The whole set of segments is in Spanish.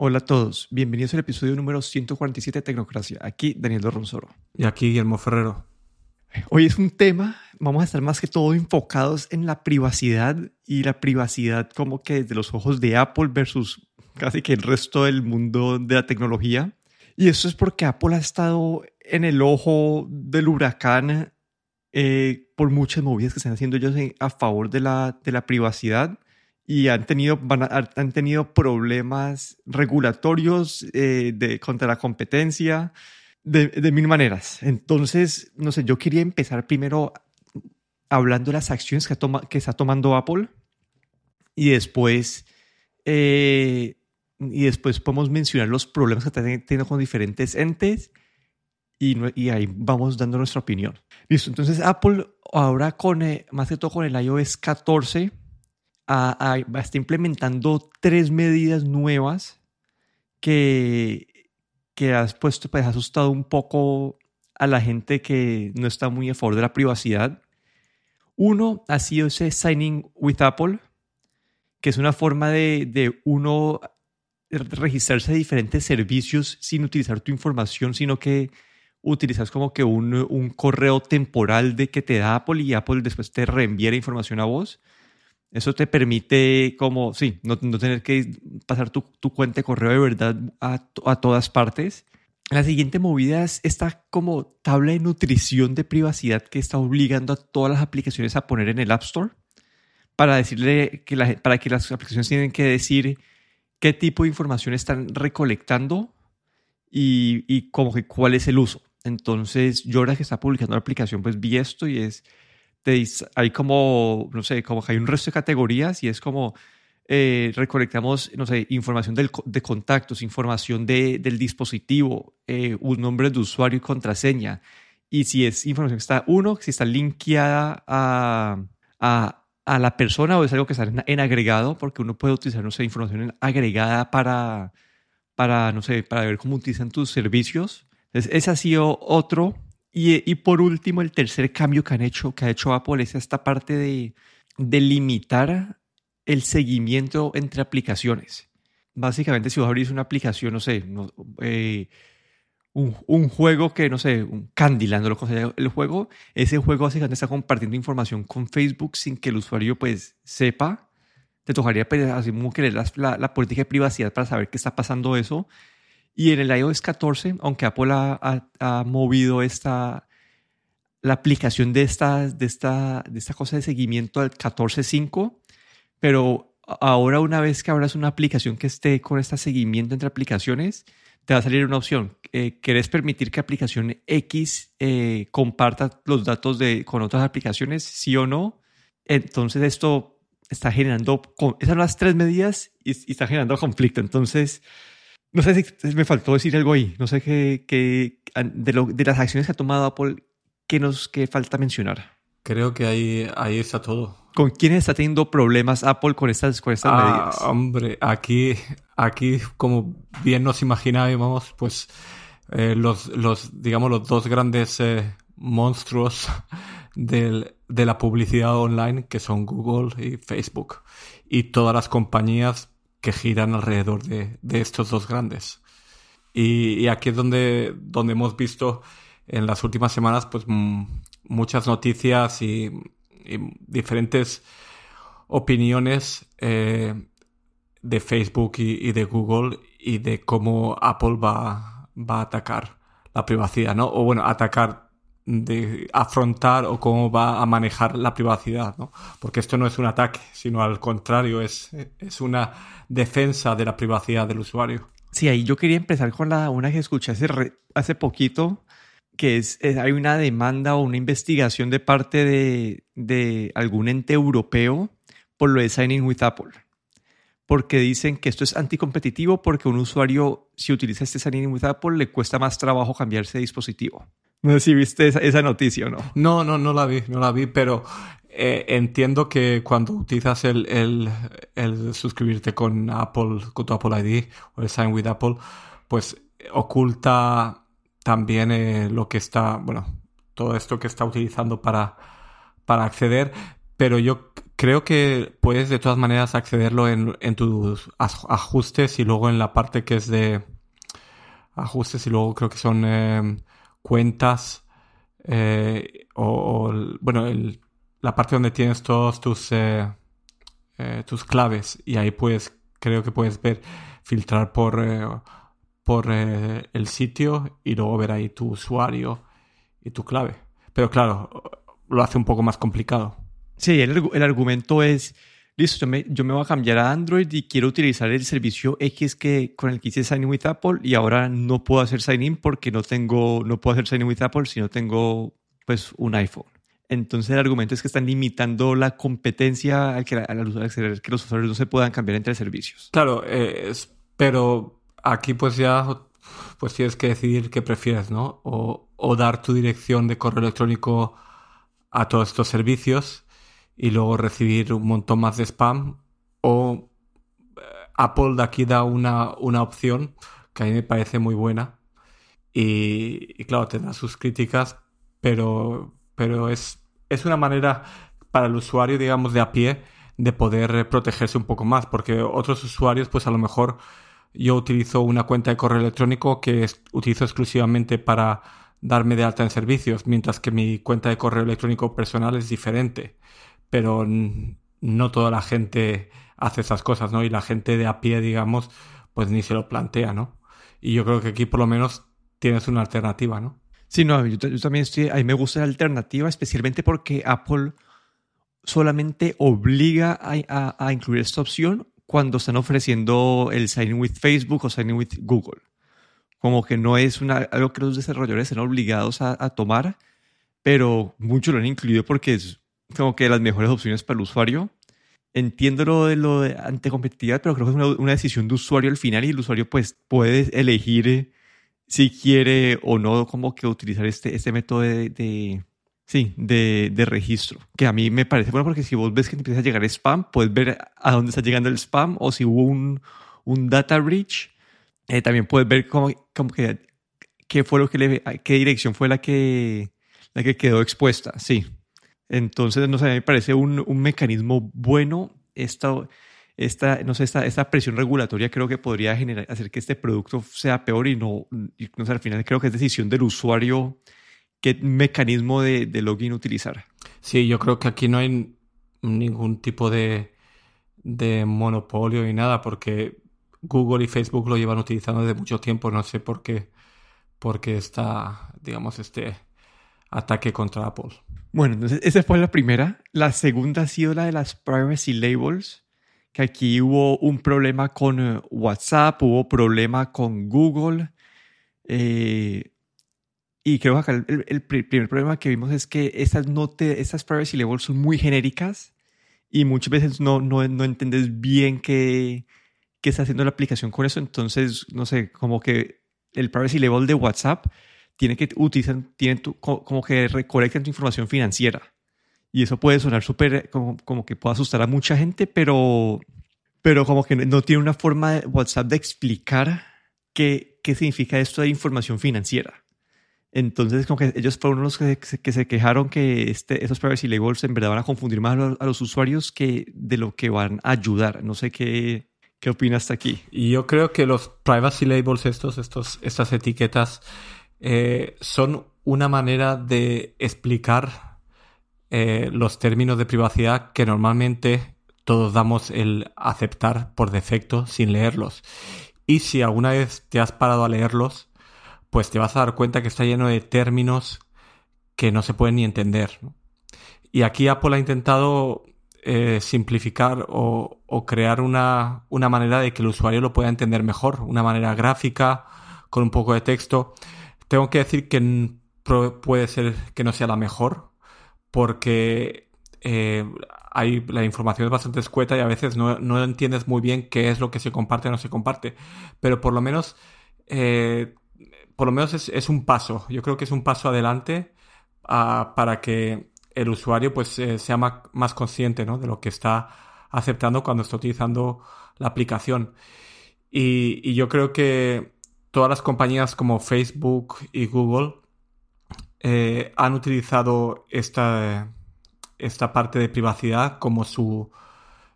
Hola a todos, bienvenidos al episodio número 147 de Tecnocracia. Aquí Daniel Ronsoro. Y aquí Guillermo Ferrero. Hoy es un tema, vamos a estar más que todo enfocados en la privacidad y la privacidad como que desde los ojos de Apple versus casi que el resto del mundo de la tecnología. Y eso es porque Apple ha estado en el ojo del huracán eh, por muchas movidas que están haciendo ellos a favor de la, de la privacidad y han tenido, han tenido problemas regulatorios eh, de, contra la competencia de, de, mil maneras. Entonces, no sé, yo quería empezar primero hablando de las acciones que, toma, que está tomando Apple y después, eh, y después podemos mencionar los problemas que está teniendo con diferentes entes y, y, ahí vamos dando nuestra opinión. Listo, entonces Apple ahora con, eh, más que todo con el iOS 14, a, está implementando tres medidas nuevas que, que has puesto, pues ha asustado un poco a la gente que no está muy a favor de la privacidad. Uno ha sido ese Signing with Apple, que es una forma de, de uno registrarse a diferentes servicios sin utilizar tu información, sino que utilizas como que un, un, correo temporal de que te da Apple y Apple después te reenvía la información a vos. Eso te permite, como, sí, no, no tener que pasar tu, tu, cuenta de correo de verdad a, a todas partes. La siguiente movida es esta como tabla de nutrición de privacidad que está obligando a todas las aplicaciones a poner en el App Store para decirle que la, para que las aplicaciones tienen que decir qué tipo de información están recolectando y, y como que cuál es el uso. Entonces, yo ahora que está publicando la aplicación, pues vi esto y es hay como, no sé, como que hay un resto de categorías y es como eh, recolectamos, no sé, información del, de contactos, información de, del dispositivo, eh, un nombre de usuario y contraseña. Y si es información que está, uno, si está linkeada a, a, a la persona o es algo que está en, en, agregado, porque uno puede utilizar, no sé, información agregada para, para, no sé, para ver cómo utilizan tus servicios. Entonces, ese ha sido otro y, por último, el tercer cambio que han hecho, que ha hecho Apple es esta parte de, de limitar el seguimiento entre aplicaciones. Básicamente, si vos abrís una aplicación, no sé, eh, un, un, juego que, no sé, un Candyland o lo sea el juego, ese juego básicamente está compartiendo información con Facebook sin que el usuario pues sepa. Te tocaría pues, así como que la, la política de privacidad para saber qué está pasando eso y en el iOS 14, aunque Apple ha, ha, movido esta, la aplicación de esta, de, esta, de esta cosa de seguimiento al 14.5, pero ahora una vez que abras una aplicación que esté con este seguimiento entre aplicaciones, te va a salir una opción. Eh, ¿Querés permitir que aplicación X eh, comparta los datos de, con otras aplicaciones? Sí o no. Entonces esto está generando, esas son las tres medidas y, y está generando conflicto. Entonces, no sé si me faltó decir algo ahí. No sé qué, qué de, lo, de, las acciones que ha tomado Apple, ¿qué nos qué falta mencionar? Creo que ahí, ahí está todo. ¿Con quiénes está teniendo problemas Apple con estas, con estas ah, medidas? Hombre, aquí, aquí, como bien nos imaginábamos, pues eh, los, los, digamos, los dos grandes eh, monstruos del, de la publicidad online, que son Google y Facebook. Y todas las compañías que giran alrededor de, de estos dos grandes. Y, aquí es donde, donde hemos visto en las últimas semanas pues muchas noticias y, y diferentes opiniones eh, de Facebook y, y, de Google y de cómo Apple va, va a atacar la privacidad, ¿no? O bueno, atacar de afrontar o cómo va a manejar la privacidad, ¿no? Porque esto no es un ataque, sino al contrario, es, es una defensa de la privacidad del usuario. Sí, ahí yo quería empezar con la una que escuché hace, hace poquito, que es, hay una demanda o una investigación de parte de, de algún ente europeo por lo de Signing with Apple. Porque dicen que esto es anticompetitivo porque un usuario, si utiliza este Signing with Apple, le cuesta más trabajo cambiarse de dispositivo. No sé si viste esa, esa noticia o no. No, no, no la vi, no la vi, pero eh, entiendo que cuando utilizas el, el, el, suscribirte con Apple, con tu Apple ID o el Sign with Apple, pues oculta también eh, lo que está, bueno, todo esto que está utilizando para, para acceder, pero yo creo que puedes de todas maneras accederlo en, en tus ajustes y luego en la parte que es de ajustes y luego creo que son eh, cuentas eh, o, bueno, el, la parte donde tienes todos tus, eh, tus claves y ahí puedes, creo que puedes ver, filtrar por, por el sitio y luego ver ahí tu usuario y tu clave. Pero claro, lo hace un poco más complicado. Sí, el, el argumento es, listo, yo me, yo me, voy a cambiar a Android y quiero utilizar el servicio X que con el que hice Sign In with Apple y ahora no puedo hacer Sign In porque no tengo, no puedo hacer Sign In with Apple si no tengo pues un iPhone. Entonces el argumento es que están limitando la competencia al que, al que los usuarios no se puedan cambiar entre servicios. Claro, eh, pero aquí pues ya pues tienes que decidir qué prefieres, ¿no? O, o dar tu dirección de correo electrónico a todos estos servicios y luego recibir un montón más de spam o eh, Apple de aquí da una, una opción que a mí me parece muy buena y, claro, tendrá sus críticas, pero, pero es, es una manera para el usuario, digamos, de a pie de poder protegerse un poco más, porque otros usuarios, pues a lo mejor yo utilizo una cuenta de correo electrónico que utilizo exclusivamente para darme de alta en servicios, mientras que mi cuenta de correo electrónico personal es diferente pero no toda la gente hace esas cosas, ¿no? Y la gente de a pie, digamos, pues ni se lo plantea, ¿no? Y yo creo que aquí por lo menos tienes una alternativa, ¿no? Sí, no, yo, también estoy, a mí me gusta la alternativa, especialmente porque Apple solamente obliga a, a, incluir esta opción cuando están ofreciendo el Sign In with Facebook o Sign In with Google. Como que no es una, algo que los desarrolladores están obligados a, a tomar, pero muchos lo han incluido porque es como que las mejores opciones para el usuario. Entiendo lo de lo de anticompetitividad, pero creo que es una, decisión de usuario al final y el usuario pues puede elegir eh, si quiere o no como que utilizar este, este método de, sí, de, de, registro, que a mí me parece bueno porque si vos ves que empieza a llegar spam, puedes ver a dónde está llegando el spam o si hubo un, un data breach, eh, también puedes ver como, como que qué fue lo que le, qué dirección fue la que, la que quedó expuesta, sí. Entonces, no sé, me parece un, un mecanismo bueno. Esta, esta, no sé, esta, esta presión regulatoria creo que podría generar, hacer que este producto sea peor y no, no sé, al final creo que es decisión del usuario qué mecanismo de, de login utilizar. Sí, yo creo que aquí no hay ningún tipo de, de monopolio ni nada, porque Google y Facebook lo llevan utilizando desde mucho tiempo. No sé por qué, por qué está, digamos, este ataque contra Apple. Bueno, entonces esa fue la primera. La segunda ha sido la de las privacy labels, que aquí hubo un problema con eh, WhatsApp, hubo problema con Google. Eh, y creo que el, primer problema que vimos es que estas, no estas privacy labels son muy genéricas y muchas veces no, no, no entiendes bien qué, qué está haciendo la aplicación con eso. Entonces, no sé, como que el privacy label de WhatsApp tiene que utilizar, tienen como que recolectan tu información financiera. Y eso puede sonar súper, como, como, que puede asustar a mucha gente, pero, pero como que no tiene una forma de WhatsApp de explicar qué, qué significa esto de información financiera. Entonces, como que ellos fueron los que, que se quejaron que este, esos privacy labels en verdad van a confundir más a los, usuarios que de lo que van a ayudar. No sé qué, qué opinas hasta aquí. Y yo creo que los privacy labels, estos, estos, estas etiquetas, eh, son una manera de explicar eh, los términos de privacidad que normalmente todos damos el aceptar por defecto sin leerlos. Y si alguna vez te has parado a leerlos, pues te vas a dar cuenta que está lleno de términos que no se pueden ni entender. Y aquí Apple ha intentado eh, simplificar o, o crear una, una, manera de que el usuario lo pueda entender mejor, una manera gráfica, con un poco de texto. Tengo que decir que puede ser que no sea la mejor, porque eh, hay, la información es bastante escueta y a veces no, entiendes muy bien qué es lo que se comparte o no se comparte. Pero por lo menos, eh, por lo menos es, un paso. Yo creo que es un paso adelante ah, para que el usuario pues eh, sea más, consciente de lo que está aceptando cuando está utilizando la aplicación. y yo creo que todas las compañías como Facebook y Google eh, han utilizado esta, esta parte de privacidad como su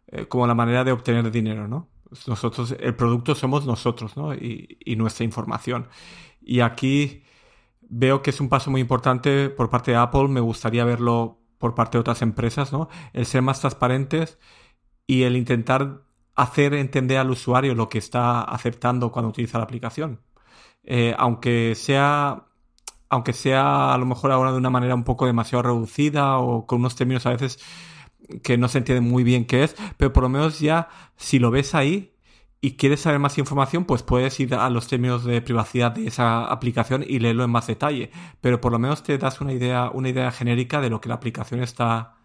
eh, como la manera de obtener dinero, ¿no? Nosotros, el producto somos nosotros, ¿no? Y, y, nuestra información. Y aquí veo que es un paso muy importante por parte de Apple. Me gustaría verlo por parte de otras empresas, ¿no? El ser más transparentes y el intentar hacer entender al usuario lo que está aceptando cuando utiliza la aplicación. Eh, aunque sea aunque sea a lo mejor ahora de una manera un poco demasiado reducida o con unos términos a veces que no se entiende muy bien qué es, pero por lo menos ya si lo ves ahí y quieres saber más información, pues puedes ir a los términos de privacidad de esa aplicación y leerlo en más detalle. Pero por lo menos te das una idea, una idea genérica de lo que la aplicación está,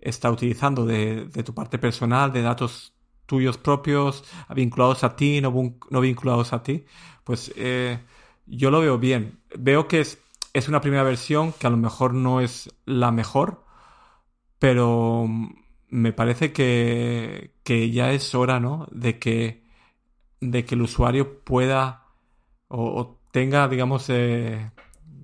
está utilizando, de, de tu parte personal, de datos tuyos propios, vinculados a ti, no, vinculados a ti. Pues eh, yo lo veo bien. Veo que es, una primera versión que a lo mejor no es la mejor, pero me parece que, ya es hora, ¿no? De que, de que el usuario pueda o, tenga, digamos, eh,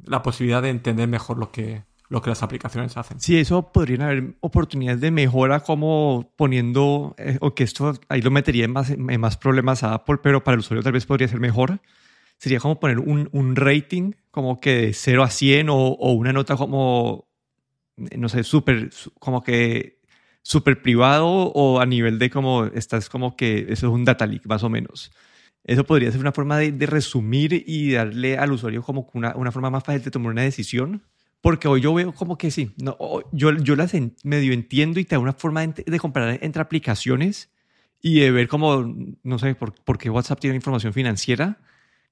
la posibilidad de entender mejor lo que, lo que las aplicaciones hacen. Sí, eso podrían haber oportunidades de mejora como poniendo, eh, o que esto ahí lo metería en más, en más problemas a Apple, pero para el usuario tal vez podría ser mejor. Sería como poner un, un rating como que de 0 a 100 o, o una nota como no sé, súper, como que súper privado o a nivel de como, estás como que eso es un data leak más o menos. Eso podría ser una forma de, resumir y darle al usuario como una, una, forma más fácil de tomar una decisión. Porque hoy yo veo como que sí, no, yo, yo las medio entiendo y te da una forma de, comparar entre aplicaciones y de ver como, no sé, por, por qué WhatsApp tiene información financiera.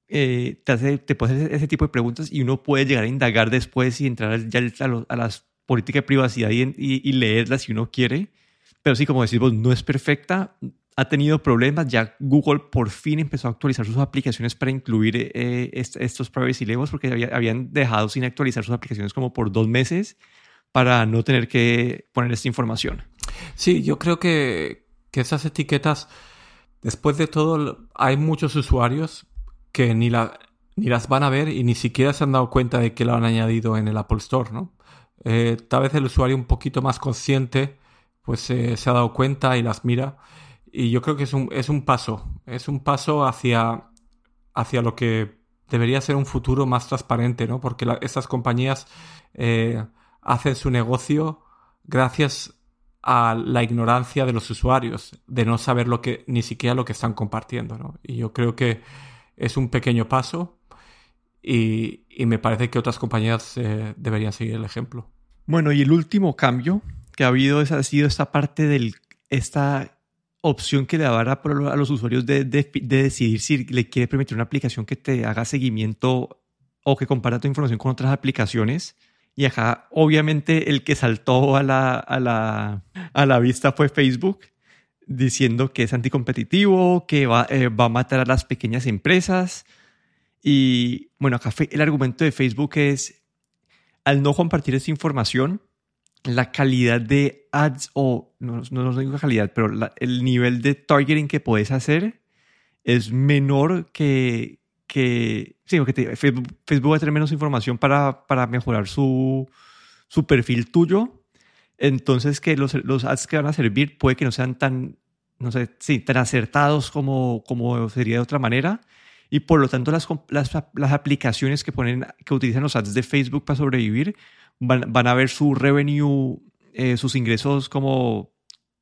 Eh, te, hace, te puede hacer ese tipo de preguntas y uno puede llegar a indagar después y entrar ya a, a las política de privacidad y, leerla si uno quiere. Pero sí, como decís vos, no es perfecta, ha tenido problemas. Ya Google por fin empezó a actualizar sus aplicaciones para incluir eh, estos privacy levels porque habían dejado sin actualizar sus aplicaciones como por dos meses para no tener que poner esta información. Sí, yo creo que, que esas etiquetas, después de todo, hay muchos usuarios que ni, la, ni las van a ver y ni siquiera se han dado cuenta de que lo han añadido en el Apple Store, ¿no? Eh, tal vez el usuario un poquito más consciente pues eh, se ha dado cuenta y las mira. Y yo creo que es un, es un paso, es un paso hacia, hacia lo que debería ser un futuro más transparente, ¿no? Porque estas compañías eh, hacen su negocio gracias a la ignorancia de los usuarios, de no saber lo que, ni siquiera lo que están compartiendo, ¿no? Y yo creo que es un pequeño paso y, y me parece que otras compañías eh, deberían seguir el ejemplo. Bueno, y el último cambio que ha habido es, ha sido esta parte de esta opción que le da a los usuarios de, de, decidir si le quiere permitir una aplicación que te haga seguimiento o que compara tu información con otras aplicaciones. Y acá, obviamente, el que saltó a la, a la, a la vista fue Facebook, diciendo que es anticompetitivo, que va, eh, va a matar a las pequeñas empresas, y bueno, acá el argumento de Facebook es, al no compartir esta información, la calidad de ads, o no, no, digo calidad, pero el nivel de targeting que puedes hacer es menor que, que sí, que Facebook, Facebook, va a tener menos información para, para mejorar su, su perfil tuyo. Entonces, que los, los ads que van a servir puede que no sean tan, no sé, sí, tan acertados como, como sería de otra manera y por lo tanto las, las, aplicaciones que, ponen, que utilizan los ads de Facebook para sobrevivir van, van a ver su revenue, eh, sus ingresos como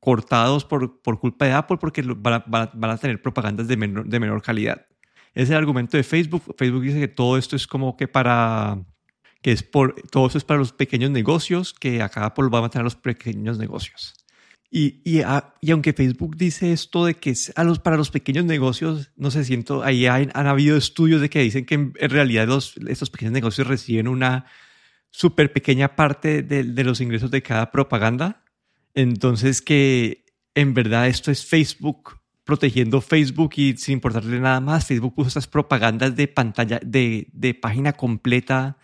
cortados por, por culpa de Apple porque van a, van a, tener propagandas de menor, de menor calidad. Ese es el argumento de Facebook. Facebook dice que todo esto es como que para que es por todo eso es para los pequeños negocios, que acá Apple va a a los pequeños negocios. Y, y, y, aunque Facebook dice esto de que a los, para los pequeños negocios, no sé, siento, ahí han, han habido estudios de que dicen que en, realidad los, estos pequeños negocios reciben una súper pequeña parte de, de, los ingresos de cada propaganda. Entonces que en verdad esto es Facebook protegiendo Facebook y sin importarle nada más, Facebook puso estas propagandas de pantalla, de, de página completa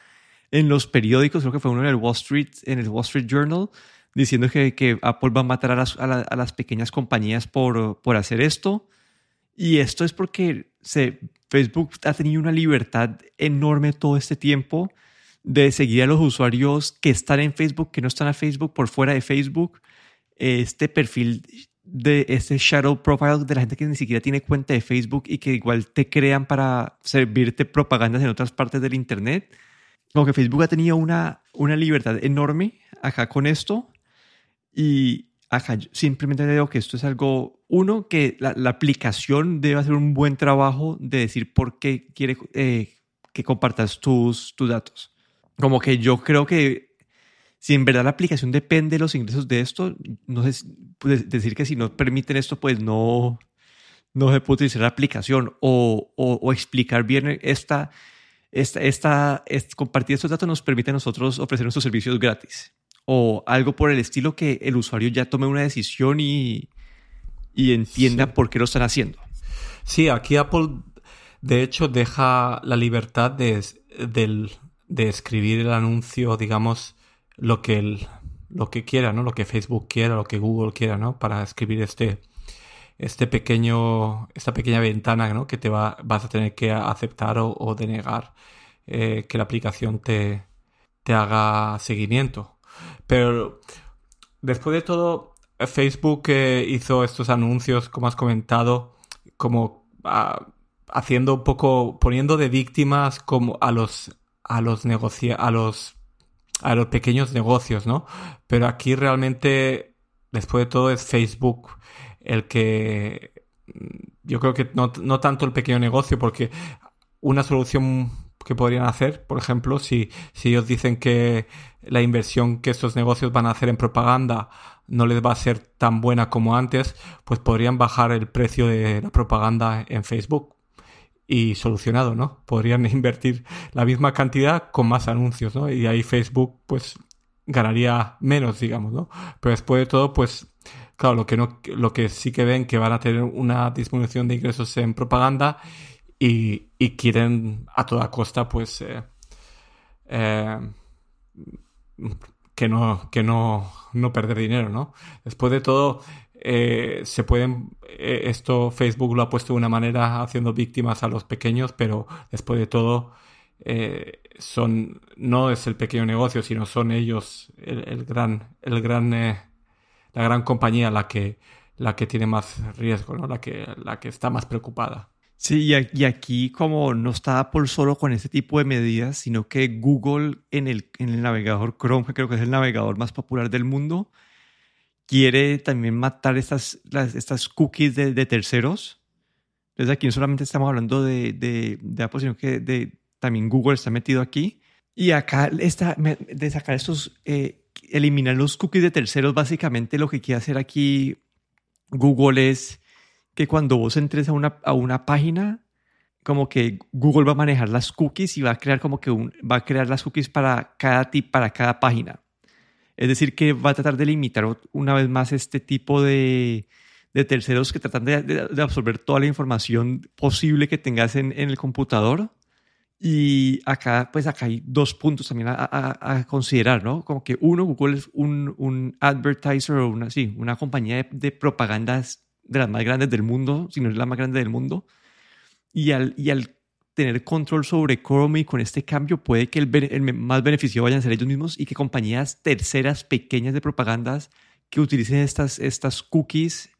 en los periódicos, creo que fue uno en el Wall Street, en el Wall Street Journal, diciendo que, que, Apple va a matar a las, a, las pequeñas compañías por, por, hacer esto. Y esto es porque se, Facebook ha tenido una libertad enorme todo este tiempo de seguir a los usuarios que están en Facebook, que no están a Facebook, por fuera de Facebook, este perfil de este shadow profile de la gente que ni siquiera tiene cuenta de Facebook y que igual te crean para servirte propagandas en otras partes del Internet. Como que Facebook ha tenido una, una libertad enorme acá con esto y acá simplemente digo que esto es algo, uno, que la, aplicación debe hacer un buen trabajo de decir por qué quiere eh, que compartas tus, tus datos. Como que yo creo que si en verdad la aplicación depende de los ingresos de esto, no sé pues, decir que si no permiten esto, pues no, no se puede utilizar la aplicación o, o, explicar bien esta, esta, esta, compartir estos datos nos permite a nosotros ofrecer nuestros servicios gratis o algo por el estilo que el usuario ya tome una decisión y, y entienda por qué lo están haciendo. Sí, aquí Apple de hecho deja la libertad de, de escribir el anuncio, digamos, lo que, el, lo que quiera, ¿no? Lo que Facebook quiera, lo que Google quiera, ¿no? Para escribir este, este pequeño, esta pequeña ventana, ¿no? Que te va, vas a tener que aceptar o, denegar eh, que la aplicación te, te haga seguimiento. Pero después de todo, Facebook eh, hizo estos anuncios, como has comentado, como ah, haciendo un poco, poniendo de víctimas como a los a los negocia a los a los pequeños negocios, ¿no? Pero aquí realmente, después de todo, es Facebook el que mm, yo creo que no, tanto el pequeño negocio, porque una solución que podrían hacer, por ejemplo, si, si ellos dicen que la inversión que estos negocios van a hacer en propaganda no les va a ser tan buena como antes, pues podrían bajar el precio de la propaganda en Facebook y solucionado, ¿no? Podrían invertir la misma cantidad con más anuncios, ¿no? Y ahí Facebook, pues, ganaría menos, digamos, ¿no? Pero después de todo, pues, claro, lo que no, lo que sí que ven que van a tener una disminución de ingresos en propaganda y, y quieren a toda costa, pues, eh, eh, que no, que no, no perder dinero, ¿no? Después de todo, eh, se pueden, eh, esto Facebook lo ha puesto de una manera haciendo víctimas a los pequeños, pero después de todo, eh, son, no es el pequeño negocio, sino son ellos el, gran, el gran, la gran compañía la que, la que tiene más riesgo, ¿no? la, que, la que está más preocupada. Sí, y aquí como no está Apple solo con este tipo de medidas, sino que Google en el, en el navegador Chrome, que creo que es el navegador más popular del mundo, quiere también matar estas, estas cookies de, terceros. Entonces aquí no solamente estamos hablando de, de, Apple, sino que de, también Google está metido aquí. Y acá está, de sacar estos, eh, eliminar los cookies de terceros, básicamente lo que quiere hacer aquí Google es que cuando vos entres a una, a una página, como que Google va a manejar las cookies y va a crear como que un, va a crear las cookies para cada tip, para cada página. Es decir, que va a tratar de limitar una vez más este tipo de, terceros que tratan de, absorber toda la información posible que tengas en, el computador. Y acá, pues acá hay dos puntos también a, considerar, ¿no? Como que uno, Google es un, un advertiser o una, sí, una compañía de, de, propagandas de las más grandes del mundo, si no es la más grande del mundo. Y al, y al tener control sobre Chrome y con este cambio puede que el, más beneficio vayan a ser ellos mismos y que compañías terceras pequeñas de propagandas que utilicen estas, estas cookies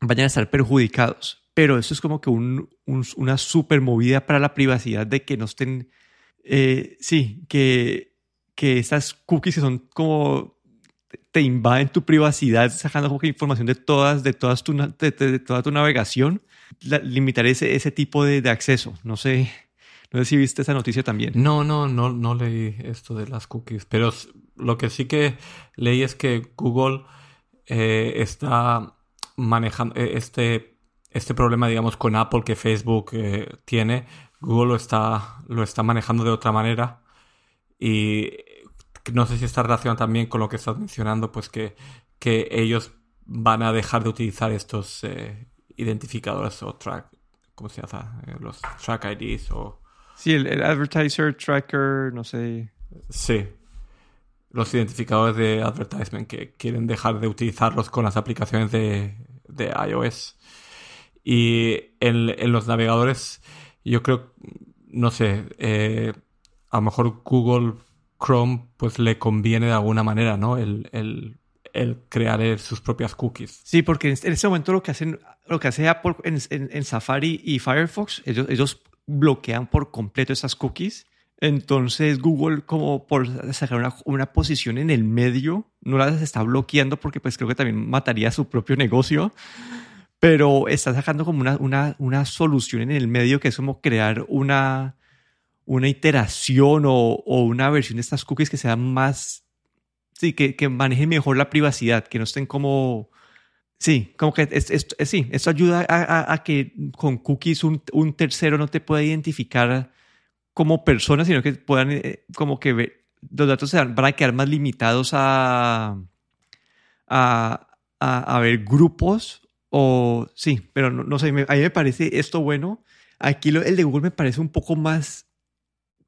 vayan a estar perjudicados. Pero eso es como que un, una super movida para la privacidad de que no estén, eh, sí, que, que estas cookies que son como te invaden tu privacidad, sacando como información de todas, de todas tu, de toda tu navegación limitar ese, ese tipo de, acceso. No sé, no sé si viste esa noticia también. No, no, no, no leí esto de las cookies, pero lo que sí que leí es que Google eh, está manejando eh, este, este problema, digamos, con Apple que Facebook eh, tiene. Google lo está, lo está manejando de otra manera y no sé si está relacionado también con lo que estás mencionando, pues que, que ellos van a dejar de utilizar estos, identificadores o track, ¿cómo se llama? Eh, los track IDs o... Sí, el, advertiser tracker, no sé. Sí. Los identificadores de advertisement que quieren dejar de utilizarlos con las aplicaciones de, de iOS. Y en, los navegadores, yo creo, no sé, eh, a lo mejor Google Chrome pues le conviene de alguna manera, ¿no? El, el, el crear sus propias cookies. Sí, porque en este momento lo que hacen, lo que hace Apple en, en, Safari y Firefox, ellos, ellos bloquean por completo esas cookies. Entonces Google, como por sacar una, una, posición en el medio, no las está bloqueando porque pues creo que también mataría su propio negocio, pero está sacando como una, una, una solución en el medio que es como crear una, una iteración o, una versión de estas cookies que sea más, sí, que, que manejen mejor la privacidad, que no estén como, sí, como que sí, esto ayuda a, que con cookies un, tercero no te pueda identificar como persona, sino que puedan eh, como que ver, los datos se van, a quedar más limitados a, a, a, ver grupos o sí, pero no, no sé, a mí me parece esto bueno. Aquí lo, el de Google me parece un poco más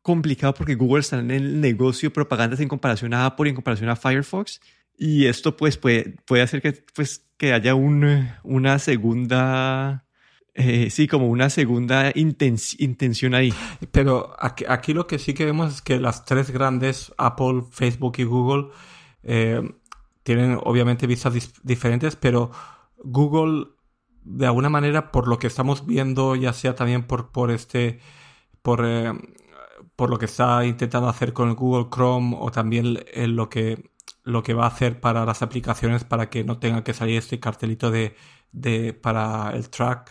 complicado porque Google está en el negocio de propagandas en comparación a Apple y en comparación a Firefox. Y esto pues puede, puede hacer que, pues, que haya un, una segunda, eh, sí, como una segunda intención ahí. Pero aquí, aquí, lo que sí que vemos es que las tres grandes, Apple, Facebook y Google, eh, tienen obviamente vistas diferentes, pero Google, de alguna manera, por lo que estamos viendo, ya sea también por, por este, por... Eh, por lo que está intentando hacer con el Google Chrome o también lo que lo que va a hacer para las aplicaciones para que no tenga que salir este cartelito de, de para el track.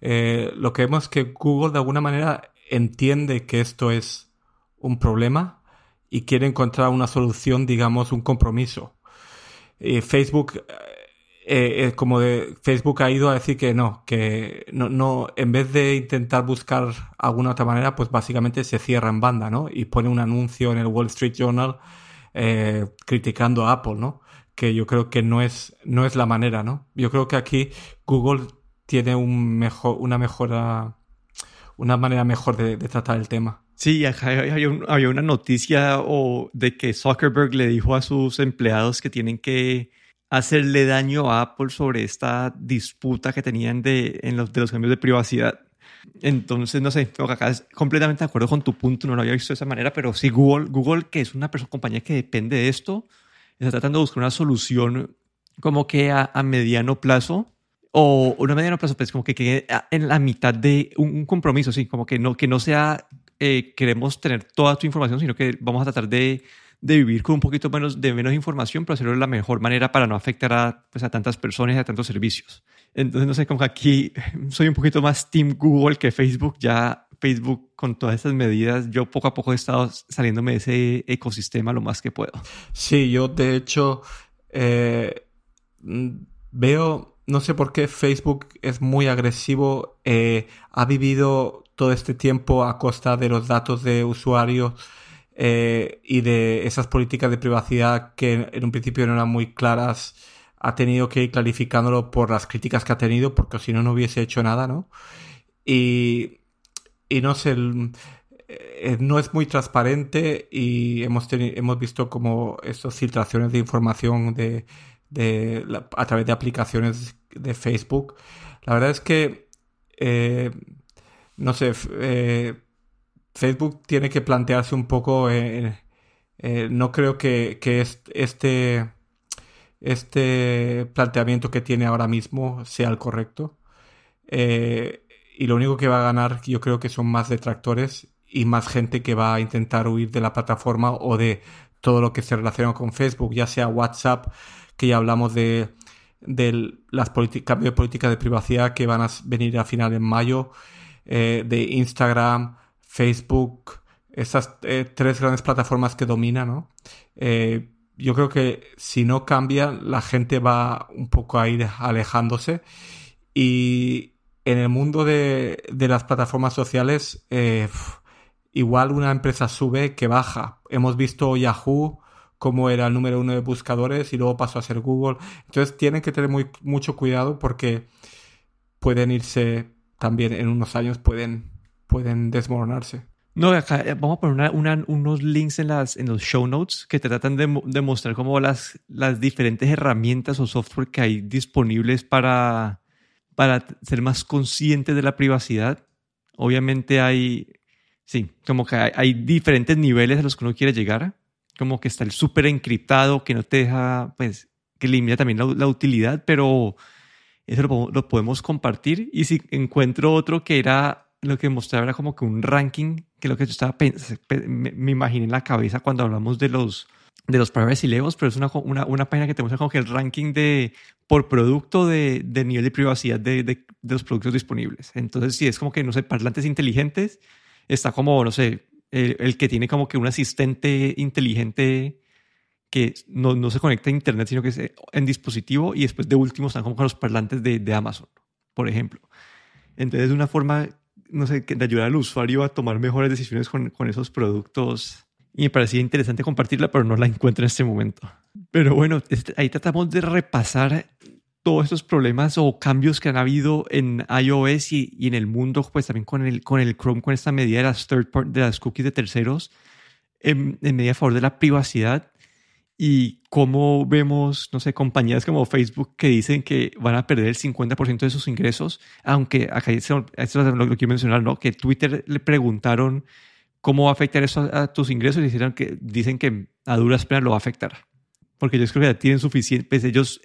Eh, lo que vemos es que Google de alguna manera entiende que esto es un problema y quiere encontrar una solución, digamos, un compromiso. Eh, Facebook eh, como de Facebook ha ido a decir que no, que no, no, en vez de intentar buscar alguna otra manera, pues básicamente se cierra en banda, ¿no? Y pone un anuncio en el Wall Street Journal eh, criticando a Apple, ¿no? Que yo creo que no es, no es la manera, ¿no? Yo creo que aquí Google tiene un mejor, una mejora, una manera mejor de, tratar el tema. Sí, había, había una noticia o de que Zuckerberg le dijo a sus empleados que tienen que hacerle daño a Apple sobre esta disputa que tenían de, en los, de los cambios de privacidad. Entonces, no sé, acá es completamente de acuerdo con tu punto, no lo había visto de esa manera, pero sí Google, Google que es una compañía que depende de esto, está tratando de buscar una solución como que a, mediano plazo o una mediano plazo, pues como que quede en la mitad de un, compromiso, sí, como que no, que no sea eh, queremos tener toda tu información, sino que vamos a tratar de de vivir con un poquito menos de menos información, pero hacerlo de la mejor manera para no afectar a, pues, a tantas personas y a tantos servicios. Entonces, no sé, como aquí soy un poquito más Team Google que Facebook. Ya Facebook, con todas estas medidas, yo poco a poco he estado saliéndome de ese ecosistema lo más que puedo. Sí, yo de hecho eh, veo, no sé por qué Facebook es muy agresivo, eh, ha vivido todo este tiempo a costa de los datos de usuarios eh, y de esas políticas de privacidad que en un principio no eran muy claras, ha tenido que ir clarificándolo por las críticas que ha tenido, porque si no, no hubiese hecho nada, ¿no? Y, y no sé, eh, no es muy transparente y hemos, hemos visto como estas filtraciones de información de, a través de aplicaciones de Facebook. La verdad es que, eh, no sé, Facebook tiene que plantearse un poco, eh, eh, no creo que, este, este planteamiento que tiene ahora mismo sea el correcto. Eh, y lo único que va a ganar yo creo que son más detractores y más gente que va a intentar huir de la plataforma o de todo lo que se relaciona con Facebook, ya sea WhatsApp, que ya hablamos de, las cambios de política de privacidad que van a venir a final en mayo, de Instagram, Facebook, esas eh, tres grandes plataformas que domina, ¿no? Eh, yo creo que si no cambian, la gente va un poco a ir alejándose. Y en el mundo de, las plataformas sociales, eh, igual una empresa sube que baja. Hemos visto Yahoo como era el número uno de buscadores y luego pasó a ser Google. Entonces tienen que tener muy, mucho cuidado porque pueden irse también en unos años, pueden pueden desmoronarse. No, acá eh, vamos a poner unos links en, las, en los show notes que te tratan de, mostrar cómo las, las diferentes herramientas o software que hay disponibles para, para ser más conscientes de la privacidad. Obviamente hay, sí, como que hay, diferentes niveles a los que uno quiere llegar. como que está el súper encriptado, que no te deja, pues, que limita también la, utilidad, pero eso lo, podemos compartir. Y si encuentro otro que era, lo que mostraba era como que un ranking, que lo que yo estaba me, me imaginé en la cabeza cuando hablamos de los de los privacy levels, pero es una, una, una, página que te muestra como que el ranking de por producto de, de nivel de privacidad de, de, los productos disponibles. Entonces, si es como que, no sé, parlantes inteligentes, está como, no sé, el, que tiene como que un asistente inteligente que no, no, se conecta a internet, sino que es en dispositivo y después de último están como con los parlantes de, de Amazon, por ejemplo. Entonces, es una forma, no sé, de ayudar al usuario a tomar mejores decisiones con, con esos productos y me parecía interesante compartirla, pero no la encuentro en este momento. Pero bueno, este, ahí tratamos de repasar todos estos problemas o cambios que han habido en iOS y, en el mundo, pues también con el, con el Chrome, con esta medida de las third de las cookies de terceros, en, medida a favor de la privacidad y cómo vemos, no sé, compañías como Facebook que dicen que van a perder el 50% de sus ingresos, aunque acá esto lo, lo quiero mencionar, ¿no? Que Twitter le preguntaron ¿Cómo va a afectar eso a, tus ingresos? Y dicen que, dicen que a duras penas lo va a afectar. Porque ellos creo que ya tienen suficiente, pues ellos,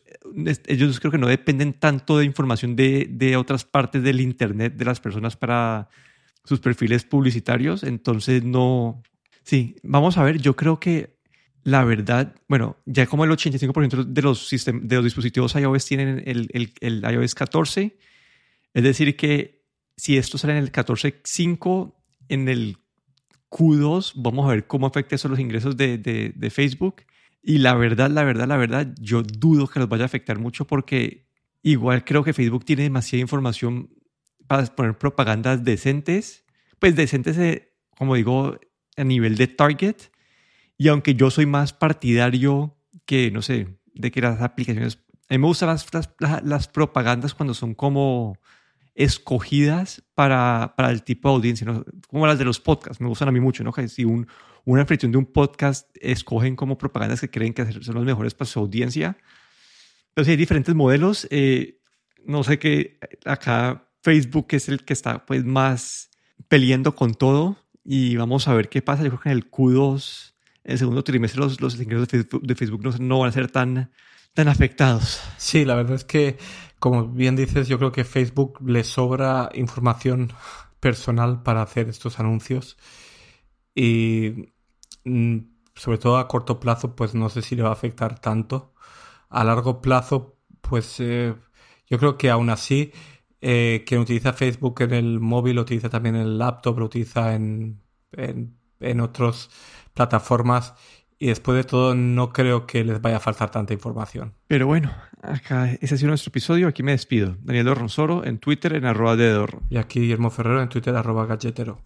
ellos creo que no dependen tanto de información de, de otras partes del Internet de las personas para sus perfiles publicitarios. Entonces no, sí, vamos a ver, yo creo que la verdad, bueno, ya como el 85% de los, de los dispositivos iOS tienen el, el, el, iOS 14, es decir que si esto sale en el 14.5, en el Q2, vamos a ver cómo afecta eso los ingresos de, de, Facebook. Y la verdad, la verdad, la verdad, yo dudo que los vaya a afectar mucho porque igual creo que Facebook tiene demasiada información para poner propagandas decentes, pues decentes, eh, como digo, a nivel de target. Y aunque yo soy más partidario que, no sé, de que las aplicaciones, a mí me gustan las, las, las propagandas cuando son como escogidas para, para el tipo de audiencia, ¿no? como las de los podcasts, me gustan a mí mucho, ¿no? Que si un, una fricción de un podcast escogen como propagandas que creen que son los mejores para su audiencia. Entonces hay diferentes modelos. Eh, no sé qué, acá Facebook es el que está pues más peleando con todo y vamos a ver qué pasa. Yo creo que en el Q2, en el segundo trimestre, los, los ingresos de Facebook, no, no, van a ser tan, tan afectados. Sí, la verdad es que como bien dices, yo creo que Facebook le sobra información personal para hacer estos anuncios y mm, sobre todo a corto plazo pues no sé si le va a afectar tanto. A largo plazo pues eh, yo creo que aún así eh, quien utiliza Facebook en el móvil lo utiliza también en el laptop, lo utiliza en, en, otras plataformas y después de todo no creo que les vaya a faltar tanta información. Pero bueno, acá ese ha sido nuestro episodio. Aquí me despido. Daniel Dorronsoro en Twitter en arroba de Dorro. Y aquí Guillermo Ferrero en Twitter arroba galletero.